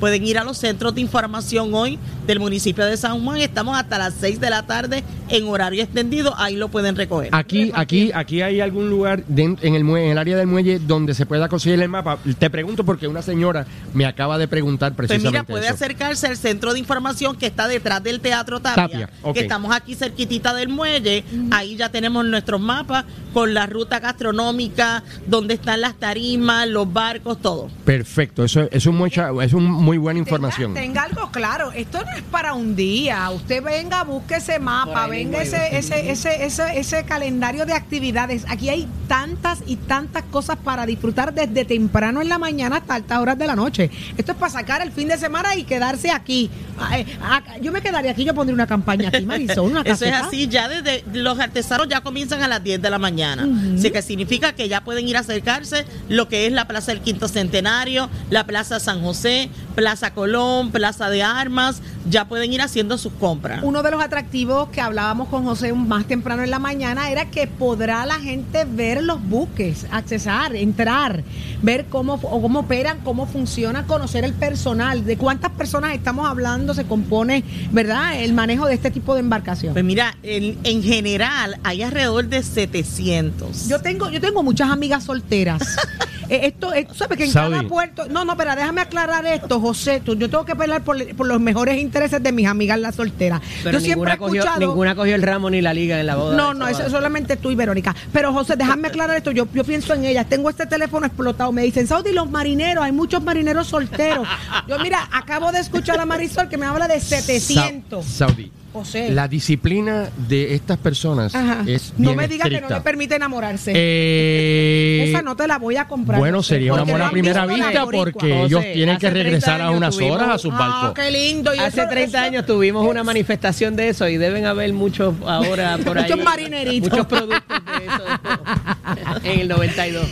pueden ir a los centros de información hoy del municipio de San Juan. Estamos hasta las 6 de la tarde en horario extendido, ahí lo pueden recoger. Aquí, aquí, aquí hay algún lugar en el en el área del muelle donde se pueda conseguir el mapa. Te pregunto porque una señora me acaba de preguntar Pues precisamente mira, puede eso. acercarse al centro de información que está detrás del Teatro Tapia, que estamos aquí cerquitita del muelle. Ahí ya tenemos nuestros mapas con la ruta gastronómica, donde están las tarimas, los barcos, todo. Perfecto, eso es un mucha, es un muy buena información. Tenga, tenga algo claro, esto no es para un día. Usted venga, busque ese mapa, venga ese, ese, ese, ese, ese calendario de actividades. Aquí hay tantas y tantas cosas para disfrutar desde temprano en la mañana hasta altas horas de la noche. Esto es para sacar el fin de semana y quedarse aquí. Ay, acá- yo me quedaría aquí, yo pondría una campaña aquí, Marisol, una Eso es así, ya desde los artesanos ya comienzan a las 10 de la mañana. Así que significa que ya pueden ir a acercarse lo que es la Plaza del Quinto Centenario, la Plaza San José, Plaza Colón, Plaza de Armas, ya pueden ir haciendo sus compras. Uno de los atractivos que hablábamos con José más temprano en la mañana era que podrá la gente ver los buques, accesar, entrar, ver cómo, o cómo operan, cómo funciona, conocer el personal, de cuántas personas estamos hablando, se compone, ¿verdad? El manejo de este tipo de embarcación. Pues mira, en, en general hay alrededor de 700. Yo tengo, yo tengo muchas amigas solteras. Eh, esto, esto, sabes que en Saudi. cada puerto. No, no, pero déjame aclarar esto, José. Tú, yo tengo que pelear por, por los mejores intereses de mis amigas las solteras. Pero yo siempre he cogió, escuchado. ninguna cogió el ramo ni la liga en la boda. No, no, eso solamente tú y Verónica. Pero José, déjame aclarar esto. Yo, yo pienso en ellas. Tengo este teléfono explotado. Me dicen, Saudi, los marineros, hay muchos marineros solteros. Yo, mira, acabo de escuchar a Marisol que me habla de 700. Sa- Saudi. José. La disciplina de estas personas Ajá. es no bien me digas que no le permite enamorarse. Eh, Esa no te la voy a comprar. bueno, José, sería un porque amor no a han primera vista porque José, ellos tienen que hace 30 regresar a unas tuvimos- horas a sus Ah, barcos. qué lindo. Y Hace eso- 30 eso- años tuvimos una manifestación de eso y deben haber muchos ahora por ahí. Muchos marineritos. Muchos productos de eso en el 92.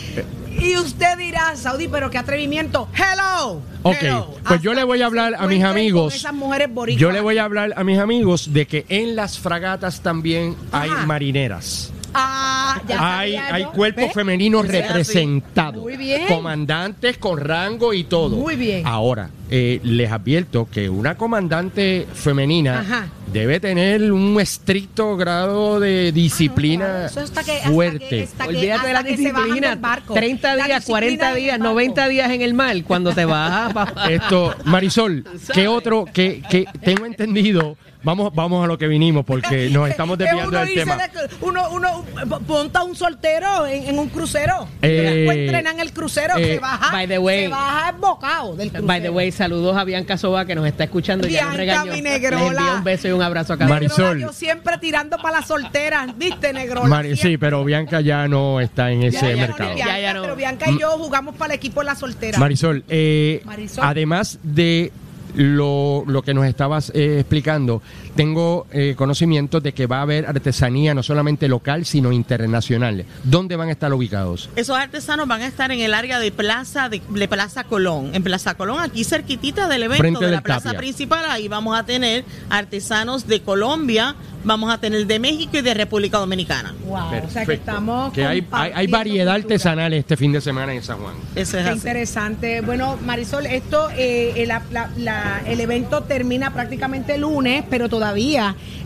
Y usted dirá, Saudi, pero qué atrevimiento. Hello. Ok, hello. pues yo Hasta le voy a hablar a mis amigos. Esas mujeres boricuas. Yo le voy a hablar a mis amigos de que en las fragatas también hay Ajá. marineras. Ah, ya Hay, sabía hay yo. cuerpos femeninos representados. Muy bien. Comandantes con rango y todo. Muy bien. Ahora, eh, les advierto que una comandante femenina Ajá. debe tener un estricto grado de disciplina que- hasta fuerte. que- hasta que- Olvídate de la disciplina. barco. 30 La días, 40 disciplina días, del barco. 90 días en el mar cuando te vas papá. Esto, Marisol, ¿qué otro que, que tengo entendido? Vamos, vamos a lo que vinimos porque nos estamos Es desviando uno del dice tema. de uno, uno ponta un soltero en, en un crucero. Eh, Después entrenan el crucero, eh, se baja, by the way. se baja el bocado del crucero. By the way, saludos a Bianca Soba que nos está escuchando y ya nos Bianca, regañó. mi Les negrola. envío un beso y un abrazo a cada Marisol. Yo siempre tirando para las solteras, ¿viste, Negrola? Mari- sí, pero Bianca ya no está en ese Ya, ya, mercado. Bianca, Ya, ya no. Pero Bianca y yo jugamos para el equipo de la soltera. Marisol, eh, Marisol. además de lo, lo que nos estabas eh, explicando, tengo eh, conocimiento de que va a haber artesanía no solamente local, sino internacional. ¿Dónde van a estar ubicados? Esos artesanos van a estar en el área de Plaza de, de Plaza Colón. En Plaza Colón, aquí cerquitita del evento Frente de la plaza Tapia. principal, ahí vamos a tener artesanos de Colombia, vamos a tener de México y de República Dominicana. Wow, o sea que estamos Que hay, hay, variedad cultura. artesanal este fin de semana en San Juan. Eso es Qué así. interesante. Bueno, Marisol, esto, eh, el, la- la- el evento termina prácticamente el lunes, pero todavía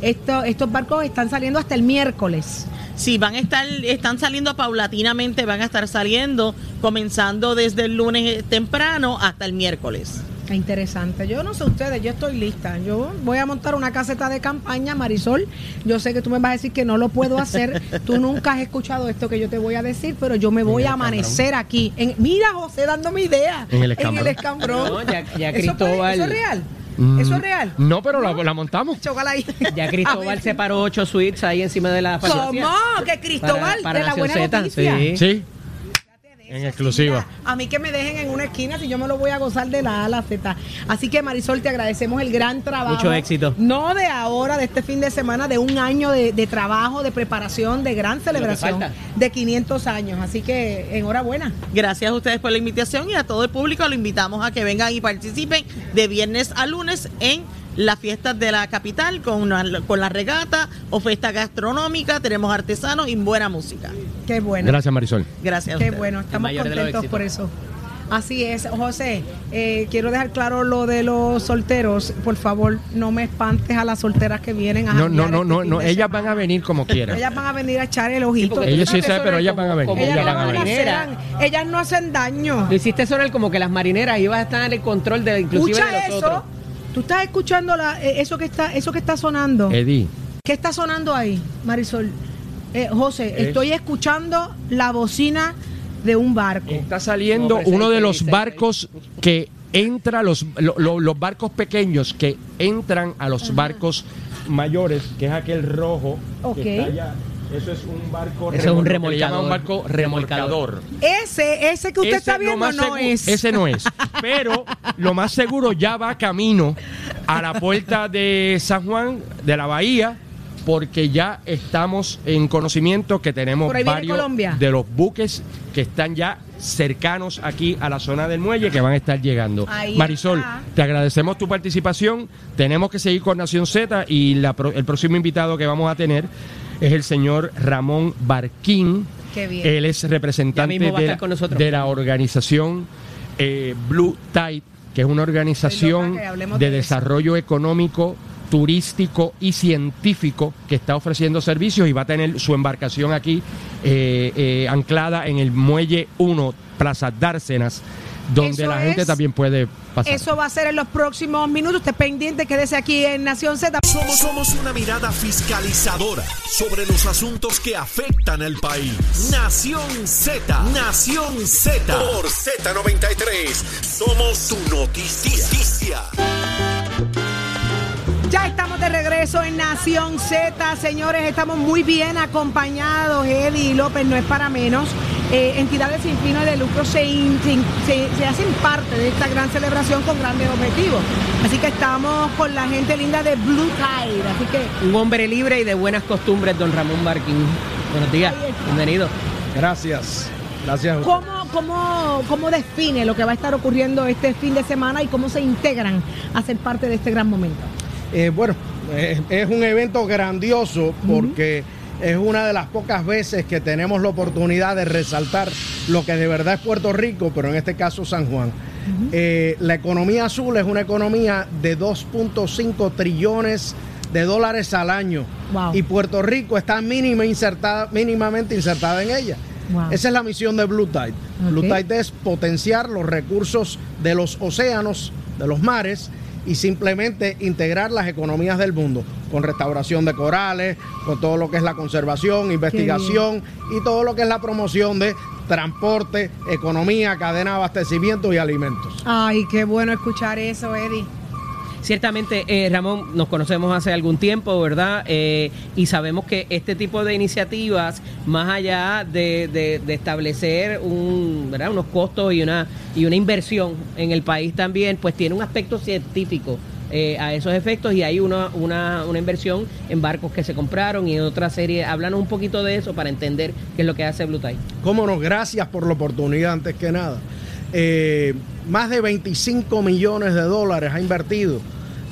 esto, estos barcos están saliendo hasta el miércoles. Sí, van a estar, están saliendo paulatinamente, van a estar saliendo comenzando desde el lunes temprano hasta el miércoles. Qué interesante. Yo no sé ustedes, yo estoy lista. Yo voy a montar una caseta de campaña, Marisol. Yo sé que tú me vas a decir que no lo puedo hacer. Tú nunca has escuchado esto que yo te voy a decir, pero yo me voy a amanecer aquí. En, mira, José, dándome idea. En el escambrón. escambrón. No, ya- ya ¿Eso puede- Cristóbal- ¿Eso es real? Mm, ¿Eso es real? No, pero la, la montamos. Chócala ahí. Ya Cristóbal separó ocho suites ahí encima de la farmacia. ¿Cómo? Que Cristóbal Para- para de la buena Z, noticia. sí. Sí. En exclusiva. Mira, a mí que me dejen en una esquina si yo me lo voy a gozar de la A a la Z. Así que Marisol, te agradecemos el gran trabajo. Mucho éxito. No de ahora, de este fin de semana, de un año de, de trabajo, de preparación, de gran celebración. De 500 años. Así que enhorabuena. Gracias a ustedes por la invitación y a todo el público lo invitamos a que vengan y participen de viernes a lunes en las fiestas de la capital con, una- con la regata, oferta gastronómica, tenemos artesanos y buena música. Qué bueno. Gracias, Marisol. Gracias. a Qué bueno, estamos contentos por eso. Así es, José, eh, quiero dejar claro lo de los solteros. Por favor, no me espantes a las solteras que vienen a No, no, no, este no, no. Ellas semana. van a venir como quieran. Ellas van a venir a echar el ojito. porque Ellos sí saben, pero ellas van a venir. como ellas, Ellas van a venir. ellas no hacen daño. Lo hiciste sonar como que las marineras ibas a estar en el control de inclusive Escucha de eso. Tú estás escuchando la, eh, eso que está, eso que está sonando. Eddie, ¿Qué está sonando ahí, Marisol? Eh, José, Es- estoy escuchando la bocina de un barco. está saliendo No, uno de los barcos que entra, los, lo- lo- los barcos pequeños que entran a los barcos mayores, que es aquel rojo Ok. que está allá. Eso es un barco Eso es un remolcador. un barco remolcador. Ese, ese que usted Ese está viendo más no es. Ese no es. Pero lo más seguro ya va camino a la puerta de San Juan, de la bahía, porque ya estamos en conocimiento que tenemos varios Colombia. de los buques que están ya cercanos aquí a la zona del muelle que van a estar llegando. Ahí Marisol, está. te agradecemos tu participación. Tenemos que seguir con Nación Z y la el próximo invitado que vamos a tener es el señor Ramón Barquín. Qué bien. Él es representante de, la- con nosotros. de la organización eh, Blue Tide, que es una organización de desarrollo económico turístico y científico que está ofreciendo servicios y va a tener su embarcación aquí eh, eh, anclada en el muelle 1 Plaza Dársenas donde Eso la gente es- también puede pasar. Eso va a ser en los próximos minutos. Usted pendiente, quédese aquí en Nación Z. Somos, somos una mirada fiscalizadora sobre los asuntos que afectan al país. Nación Z, Nación Z. Por Z93, somos tu noticia. Ya estamos de regreso en Nación Z, señores, estamos muy bien acompañados, Eddie López, no es para menos. Eh, entidades sin fines de lucro se, in- se in- se- se hacen parte de esta gran celebración con grandes objetivos. Así que estamos con la gente linda de Blue Tide, así que Un hombre libre y de buenas costumbres, don Ramón Barquín. Buenos días, bienvenido. Gracias. Gracias. a usted. ¿cómo, cómo, ¿cómo define lo que va a estar ocurriendo este fin de semana y cómo se integran a ser parte de este gran momento? Eh, bueno, eh, es un evento grandioso porque es una de las pocas veces que tenemos la oportunidad de resaltar lo que de verdad es Puerto Rico, pero en este caso San Juan. Eh, la economía azul es una economía de 2.5 trillones de dólares al año Wow. y Puerto Rico está mínima insertada, mínimamente insertada en ella. Wow. Esa es la misión de Blue Tide. Blue. Tide es potenciar los recursos de los océanos, de los mares, y simplemente integrar las economías del mundo, con restauración de corales, con todo lo que es la conservación, investigación y todo lo que es la promoción de transporte, economía, cadena de abastecimiento y alimentos. Ay, qué bueno escuchar eso, Eddie. Ciertamente, eh, Ramón, nos conocemos hace algún tiempo, ¿verdad? Eh, y sabemos que este tipo de iniciativas, más allá de, de- de establecer un, ¿verdad? unos costos y una, y una inversión en el país también, pues tiene un aspecto científico. eh, a esos efectos y hay una, una, una inversión en barcos que se compraron y en otra serie. Háblanos un poquito de eso para entender qué es lo que hace Blue Tide. Cómo no, gracias por la oportunidad antes que nada. Eh, más de 25 millones de dólares ha invertido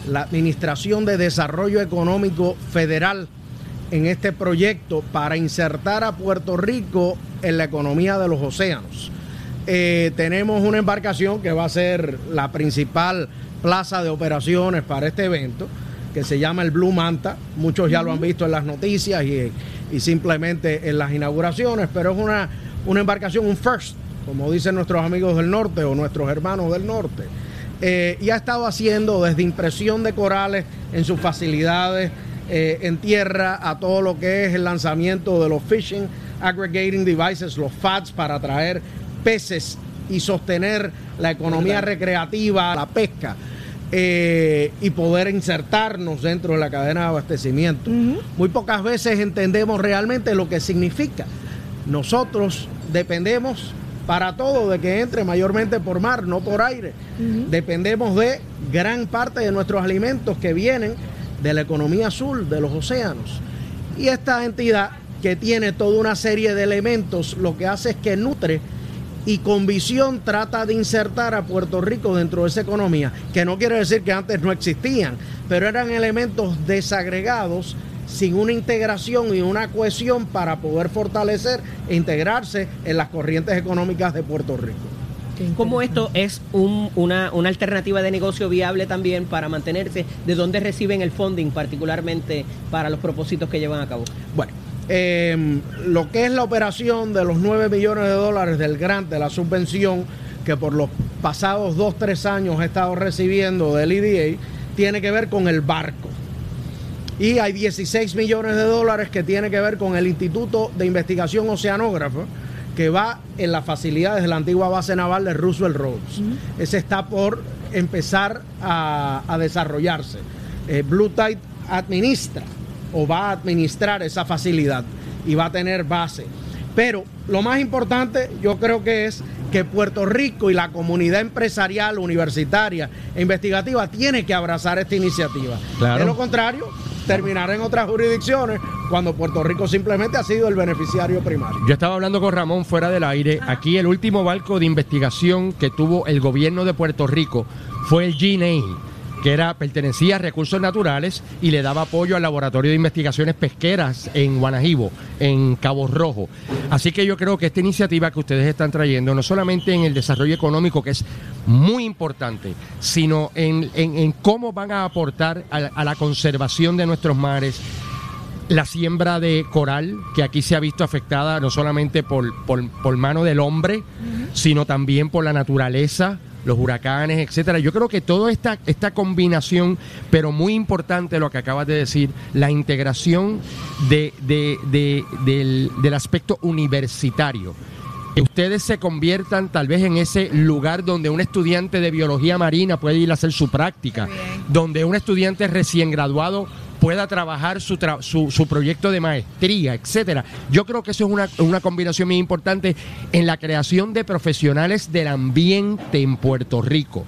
la Administración de Desarrollo Económico Federal en este proyecto para insertar a Puerto Rico en la economía de los océanos. Eh, tenemos una embarcación que va a ser la principal plaza de operaciones para este evento, que se llama el Blue Manta. Muchos ya lo han visto en las noticias y, y simplemente en las inauguraciones, pero es una, una embarcación, un first, como dicen nuestros amigos del norte o nuestros hermanos del norte. Eh, y ha estado haciendo desde impresión de corales en sus facilidades eh, en tierra a todo lo que es el lanzamiento de los Fishing Aggregating Devices, los FADs para atraer peces y sostener la economía recreativa, la pesca eh, y poder insertarnos dentro de la cadena de abastecimiento. Muy pocas veces entendemos realmente lo que significa. Nosotros dependemos para todo de que entre mayormente por mar, no por aire. Dependemos de gran parte de nuestros alimentos que vienen de la economía azul, de los océanos. Y esta entidad que tiene toda una serie de elementos, lo que hace es que nutre y con visión trata de insertar a Puerto Rico dentro de esa economía, que no quiere decir que antes no existían, pero eran elementos desagregados sin una integración y una cohesión para poder fortalecer e integrarse en las corrientes económicas de Puerto Rico. ¿Cómo esto es un- una, una alternativa de negocio viable también para mantenerse? ¿De dónde reciben el funding particularmente para los propósitos que llevan a cabo? Bueno, eh, lo que es la operación de los 9 millones de dólares del grant, de la subvención que por los pasados 2, 3 años he estado recibiendo del EDA, tiene que ver con el barco. Y hay 16 millones de dólares que tiene que ver con el Instituto de Investigación Oceanógrafa, que va en las facilidades de la antigua base naval de Roosevelt Roads. Ese está por empezar a, a desarrollarse. Eh, Blue Tide administra o va a administrar esa facilidad y va a tener base. Pero lo más importante yo creo que es que Puerto Rico y la comunidad empresarial, universitaria e investigativa tiene que abrazar esta iniciativa. Claro. De lo contrario, terminará en otras jurisdicciones cuando Puerto Rico simplemente ha sido el beneficiario primario. Yo estaba hablando con Ramón fuera del aire. Aquí el último barco de investigación que tuvo el gobierno de Puerto Rico fue el GNA, que era, pertenecía a recursos naturales y le daba apoyo al laboratorio de investigaciones pesqueras en Guanajibo, en Cabo Rojo. Así que yo creo que esta iniciativa que ustedes están trayendo, no solamente en el desarrollo económico, que es muy importante, sino en, en- en cómo van a aportar a- a la conservación de nuestros mares, la siembra de coral, que aquí se ha visto afectada no solamente por, por, por mano del hombre, sino también por la naturaleza, los huracanes, etcétera. Yo creo que toda esta, esta combinación, pero muy importante lo que acabas de decir, la integración de, de- de- del, del aspecto universitario. Que ustedes se conviertan tal vez en ese lugar donde un estudiante de biología marina puede ir a hacer su práctica, donde un estudiante recién graduado pueda trabajar su, tra- su, su proyecto de maestría, etcétera. Yo creo que eso es una, una combinación muy importante en la creación de profesionales del ambiente en Puerto Rico.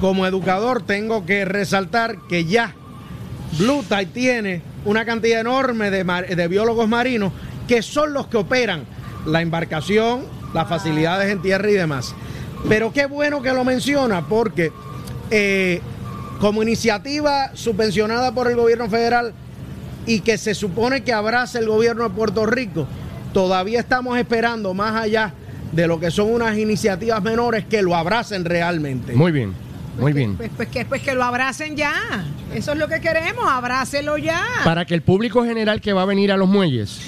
Como educador tengo que resaltar que ya Blue Tide tiene una cantidad enorme de, mar- de biólogos marinos que son los que operan la embarcación, las facilidades en tierra y demás. Pero qué bueno que lo menciona porque eh, como iniciativa subvencionada por el gobierno federal y que se supone que abraza el gobierno de Puerto Rico, todavía estamos esperando más allá de lo que son unas iniciativas menores que lo abracen realmente. Muy bien, muy bien. Pues, pues que, pues que lo abracen ya. Eso es lo que queremos, abrácelo ya. Para que el público general que va a venir a los muelles,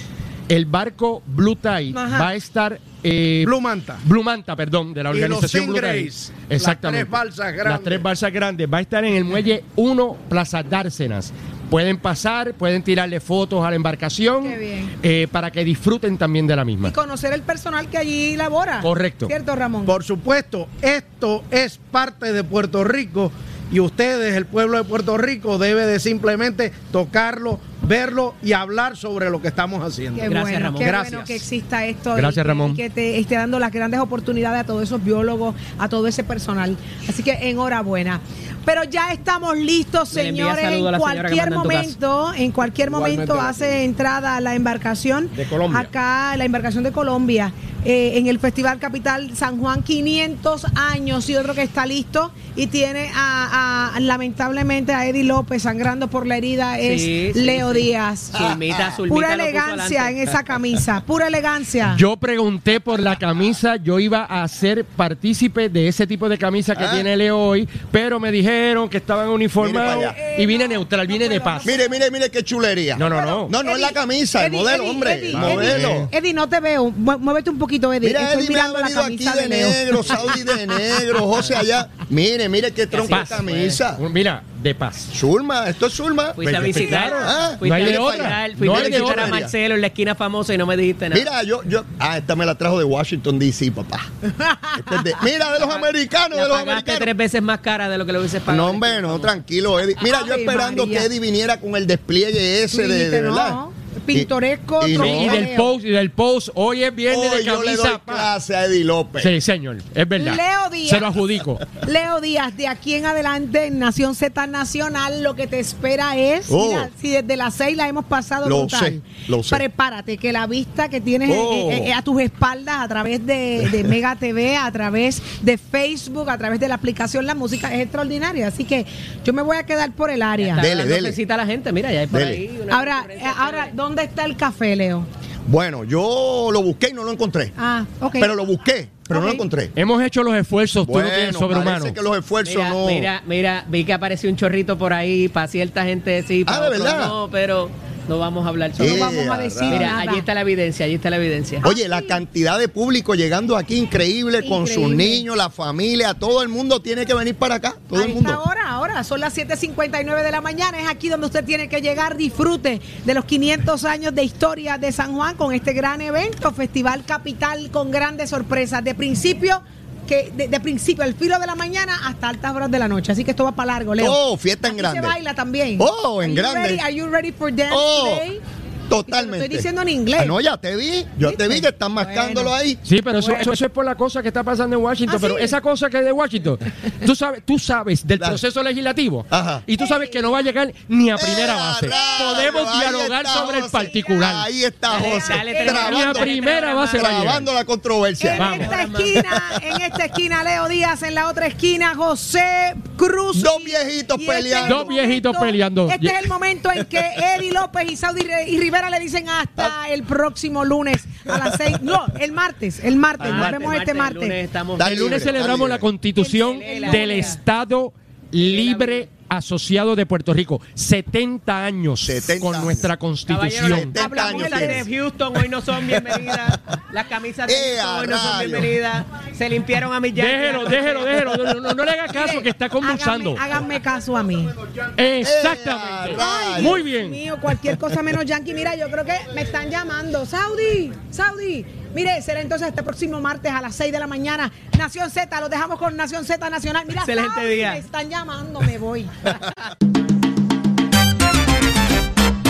el barco Blue Tide Ajá. va a estar... eh, Blue Manta. Blue Manta, perdón, de la Y los organización Blue Tide. las Exactamente. tres balsas Las grandes. tres balsas grandes. Va a estar en el muelle 1, Plaza Dársenas. Pueden pasar, pueden tirarle fotos a la embarcación Qué bien. eh, para que disfruten también de la misma. Y conocer el personal que allí labora. Correcto. ¿Cierto, Ramón? Por supuesto, esto es parte de Puerto Rico y ustedes, el pueblo de Puerto Rico, debe de simplemente tocarlo, verlo y hablar sobre lo que estamos haciendo. Qué Gracias, bueno, Ramón. qué Gracias. bueno que exista esto. Gracias, y que- Ramón. Y que te esté dando las grandes oportunidades a todos esos biólogos, a todo ese personal. Así que enhorabuena. Pero ya estamos listos, señores. En cualquier en momento, en cualquier momento hace entrada la embarcación. De Colombia. Acá, la embarcación de Colombia, eh, en el Festival Capital San Juan, 500 años y otro que está listo. Y tiene a, a- lamentablemente a Eddie López sangrando por la herida, es Sí, sí, Leo sí. Díaz. Zulmita, Zulmita Pura elegancia en esa camisa, pura elegancia. Yo pregunté por la camisa, yo iba a ser partícipe de ese tipo de camisa que Ah. tiene Leo hoy, pero me dijeron que estaban uniformados y vine neutral, vine de paz. Mire, mire, mire qué chulería. No, no, no. No, no es la camisa, el modelo, Eddie, hombre. Modelo. Eddie, Eddie, no te veo. Mu- Muévete un poquito, Eddie. Mira, Estoy Eddie me ha venido aquí de negro, Saudi de negro, José allá. Mire, mire qué tronco de camisa. Mira, de paz. Zulma, esto es Zulma. Fuiste a visitar, Ah, fuiste no hay a visitar, fuiste No a visitar otra. a Marcelo en la esquina famosa y no me dijiste nada. Mira, yo, yo, ah, esta me la trajo de Washington DC, papá. Este es de- mira, de los americanos, La de los americanos. tres veces más cara de lo que lo hubieses pagado. No, hombre, no, tranquilo, Eddie. Mira, yo Esperando María. que Eddie viniera con el despliegue ese de, verdad. no, pintoresco, Y- y Sí, no. y del post, y del post, hoy es viernes Hoy de yo le doy camisa. clase a Eddie López. Sí, señor, es verdad. Leo Díaz. Se lo adjudico. Leo Díaz, de aquí en adelante en Nación Z Nacional, lo que te espera es, Oh. mira, si desde las seis la hemos pasado Lo brutal, sé, lo sé. prepárate, que la vista que tienes Oh. eh, eh, a tus espaldas a través de, de Mega TV, a través de Facebook, a través de la aplicación La Música es extraordinaria. Así que yo me voy a quedar por el área. Dele, dele. cita a la gente, mira, ya hay por Dele. ahí. una Ahora, eh, ahora. ¿Dónde está el café, Leo? Bueno, yo lo busqué y no lo encontré. Ah, ok. Pero lo busqué, pero no lo encontré. Hemos hecho los esfuerzos, tú no tienes Bueno, sobrehumanos. parece que los esfuerzos Mira, no... mira, mira, vi que apareció un chorrito por ahí para cierta gente sí, para Ah, ¿de otros verdad? no, pero no vamos a hablar sobre no vamos a decir. Mira, nada. allí está la evidencia, allí está la evidencia. Oye, la cantidad de público llegando aquí increíble, con sus niños, la familia, todo el mundo tiene que venir para acá, todo a el esta mundo. hora, ahora, son las 7.59 de la mañana, es aquí donde usted tiene que llegar, disfrute de los 500 años de historia de San Juan con este gran evento, Festival Capital con grandes sorpresas, de principio, que de, de principio, al filo de la mañana hasta altas horas de la noche, así que esto va para largo, Leo. Oh, fiesta en Aquí grande. se baila también. Oh, en Are you grande. ready? Are you ready for dance Oh. today? Totalmente. Lo estoy diciendo en inglés. Ah, no, ya te vi. Yo te vi que están mascándolo Bueno. ahí. Sí, pero eso, eso, eso es por la cosa que está pasando en Washington. ¿Ah, pero sí? esa cosa que es de Washington, tú sabes, tú sabes del proceso legislativo Ajá. y tú sabes que no va a llegar ni a primera ¡Eh, base. Podemos dialogar está sobre el particular. Ahí está José. dale. Ni a primera base va a llegar. trabando la controversia. En Vamos. esta esquina, en esta esquina, Leo Díaz, en la otra esquina, José Cruz. Dos viejitos este es peleando. el Dos viejitos peleando. Este es el momento en que Eddie López y Saudi y Rivera le dicen hasta el próximo lunes a las seis. No, el martes, el martes. Nos martes, vemos este martes. lunes estamos Dale. El lunes libre, celebramos la constitución El- el- del el- Estado Libre Asociado de Puerto Rico. 70 años 70 con años. nuestra constitución. las 70 Hablamos de- camisas de Houston hoy no son bienvenidas. Las camisas de ¡Eh, Houston hoy no son bienvenidas. Se limpiaron a mi Déjelo, déjelo, déjelo. No, no- no le haga caso que está convulsando. Háganme, háganme caso a mí. Exactamente. ¡Eh! Muy bien. mío, cualquier cosa menos Yankee. Mira, yo creo que me están llamando. Saudi, Saudi. Mire, será entonces este próximo martes a las 6 de la mañana. Nación Z, lo dejamos con Nación Z Nacional. Mira, Excelente día. me están llamando, me voy.